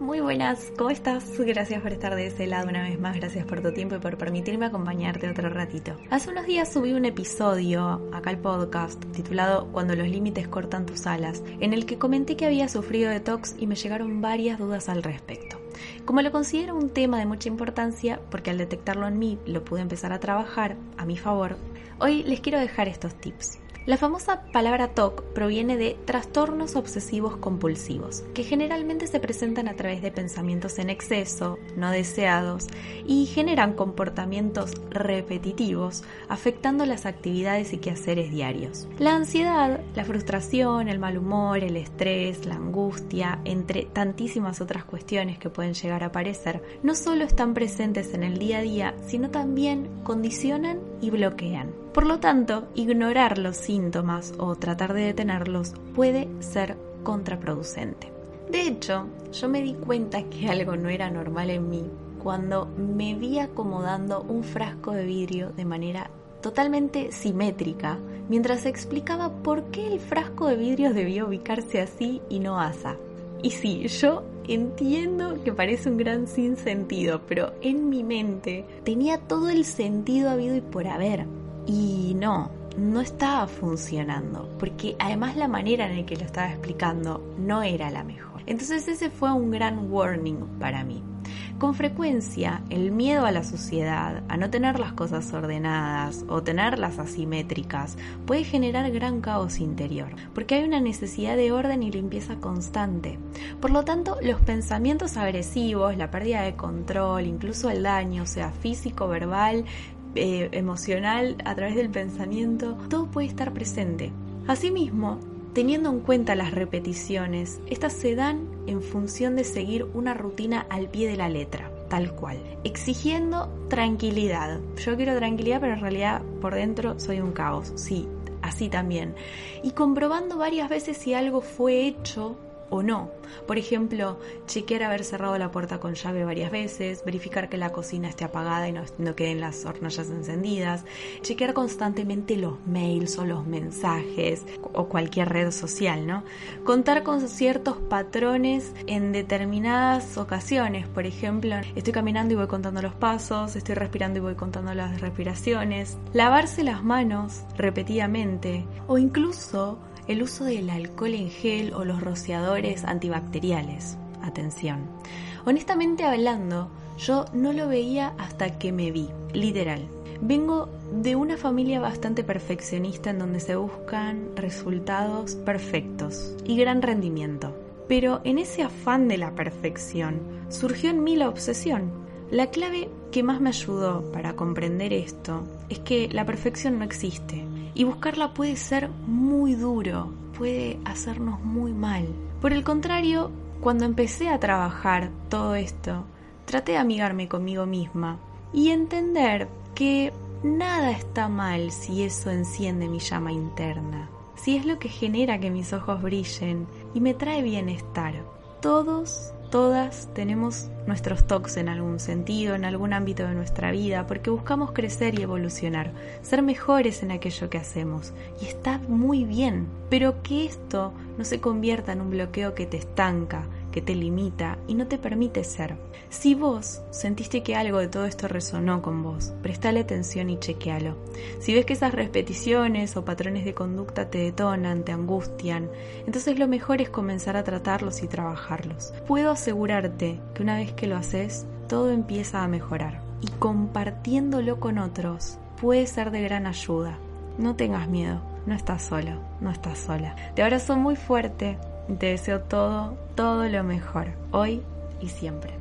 muy buenas, ¿cómo estás? Gracias por estar de ese lado una vez más, gracias por tu tiempo y por permitirme acompañarte otro ratito. Hace unos días subí un episodio acá al podcast titulado Cuando los límites cortan tus alas, en el que comenté que había sufrido detox y me llegaron varias dudas al respecto. Como lo considero un tema de mucha importancia, porque al detectarlo en mí lo pude empezar a trabajar a mi favor, hoy les quiero dejar estos tips. La famosa palabra TOC proviene de trastornos obsesivos compulsivos, que generalmente se presentan a través de pensamientos en exceso, no deseados, y generan comportamientos repetitivos, afectando las actividades y quehaceres diarios. La ansiedad, la frustración, el mal humor, el estrés, la angustia, entre tantísimas otras cuestiones que pueden llegar a aparecer, no solo están presentes en el día a día, sino también condicionan y bloquean. Por lo tanto, ignorar los síntomas o tratar de detenerlos puede ser contraproducente. De hecho, yo me di cuenta que algo no era normal en mí cuando me vi acomodando un frasco de vidrio de manera totalmente simétrica, mientras explicaba por qué el frasco de vidrio debía ubicarse así y no asa. Y sí, yo entiendo que parece un gran sinsentido, pero en mi mente tenía todo el sentido habido y por haber. Y no, no estaba funcionando, porque además la manera en la que lo estaba explicando no era la mejor. Entonces ese fue un gran warning para mí. Con frecuencia, el miedo a la sociedad, a no tener las cosas ordenadas o tenerlas asimétricas, puede generar gran caos interior, porque hay una necesidad de orden y limpieza constante. Por lo tanto, los pensamientos agresivos, la pérdida de control, incluso el daño, sea físico, verbal, eh, emocional, a través del pensamiento, todo puede estar presente. Asimismo, teniendo en cuenta las repeticiones, estas se dan en función de seguir una rutina al pie de la letra, tal cual, exigiendo tranquilidad. Yo quiero tranquilidad, pero en realidad por dentro soy un caos, sí, así también. Y comprobando varias veces si algo fue hecho o no. Por ejemplo, chequear haber cerrado la puerta con llave varias veces, verificar que la cocina esté apagada y no, queden las hornallas encendidas, chequear constantemente los mails o los mensajes o cualquier red social, ¿no? Contar con ciertos patrones en determinadas ocasiones, por ejemplo, estoy caminando y voy contando los pasos, estoy respirando y voy contando las respiraciones, lavarse las manos repetidamente o incluso el uso del alcohol en gel o los rociadores antibacteriales. Atención. Honestamente hablando, yo no lo veía hasta que me vi, literal. Vengo de una familia bastante perfeccionista en donde se buscan resultados perfectos y gran rendimiento. Pero en ese afán de la perfección surgió en mí la obsesión. La clave que más me ayudó para comprender esto es que la perfección no existe y buscarla puede ser muy duro, puede hacernos muy mal. Por el contrario, cuando empecé a trabajar todo esto, traté de amigarme conmigo misma y entender que nada está mal si eso enciende mi llama interna, si es lo que genera que mis ojos brillen y me trae bienestar. Todos Todas tenemos nuestros tocs en algún sentido, en algún ámbito de nuestra vida, porque buscamos crecer y evolucionar, ser mejores en aquello que hacemos. Y está muy bien, pero que esto no se convierta en un bloqueo que te estanca, te limita y no te permite ser. Si vos sentiste que algo de todo esto resonó con vos, prestale atención y chequealo. Si ves que esas repeticiones o patrones de conducta te detonan, te angustian, entonces lo mejor es comenzar a tratarlos y trabajarlos. Puedo asegurarte que una vez que lo haces, todo empieza a mejorar. Y compartiéndolo con otros puede ser de gran ayuda. No tengas miedo, no estás solo, no estás sola. Te abrazo muy fuerte te deseo todo, todo lo mejor, hoy y siempre.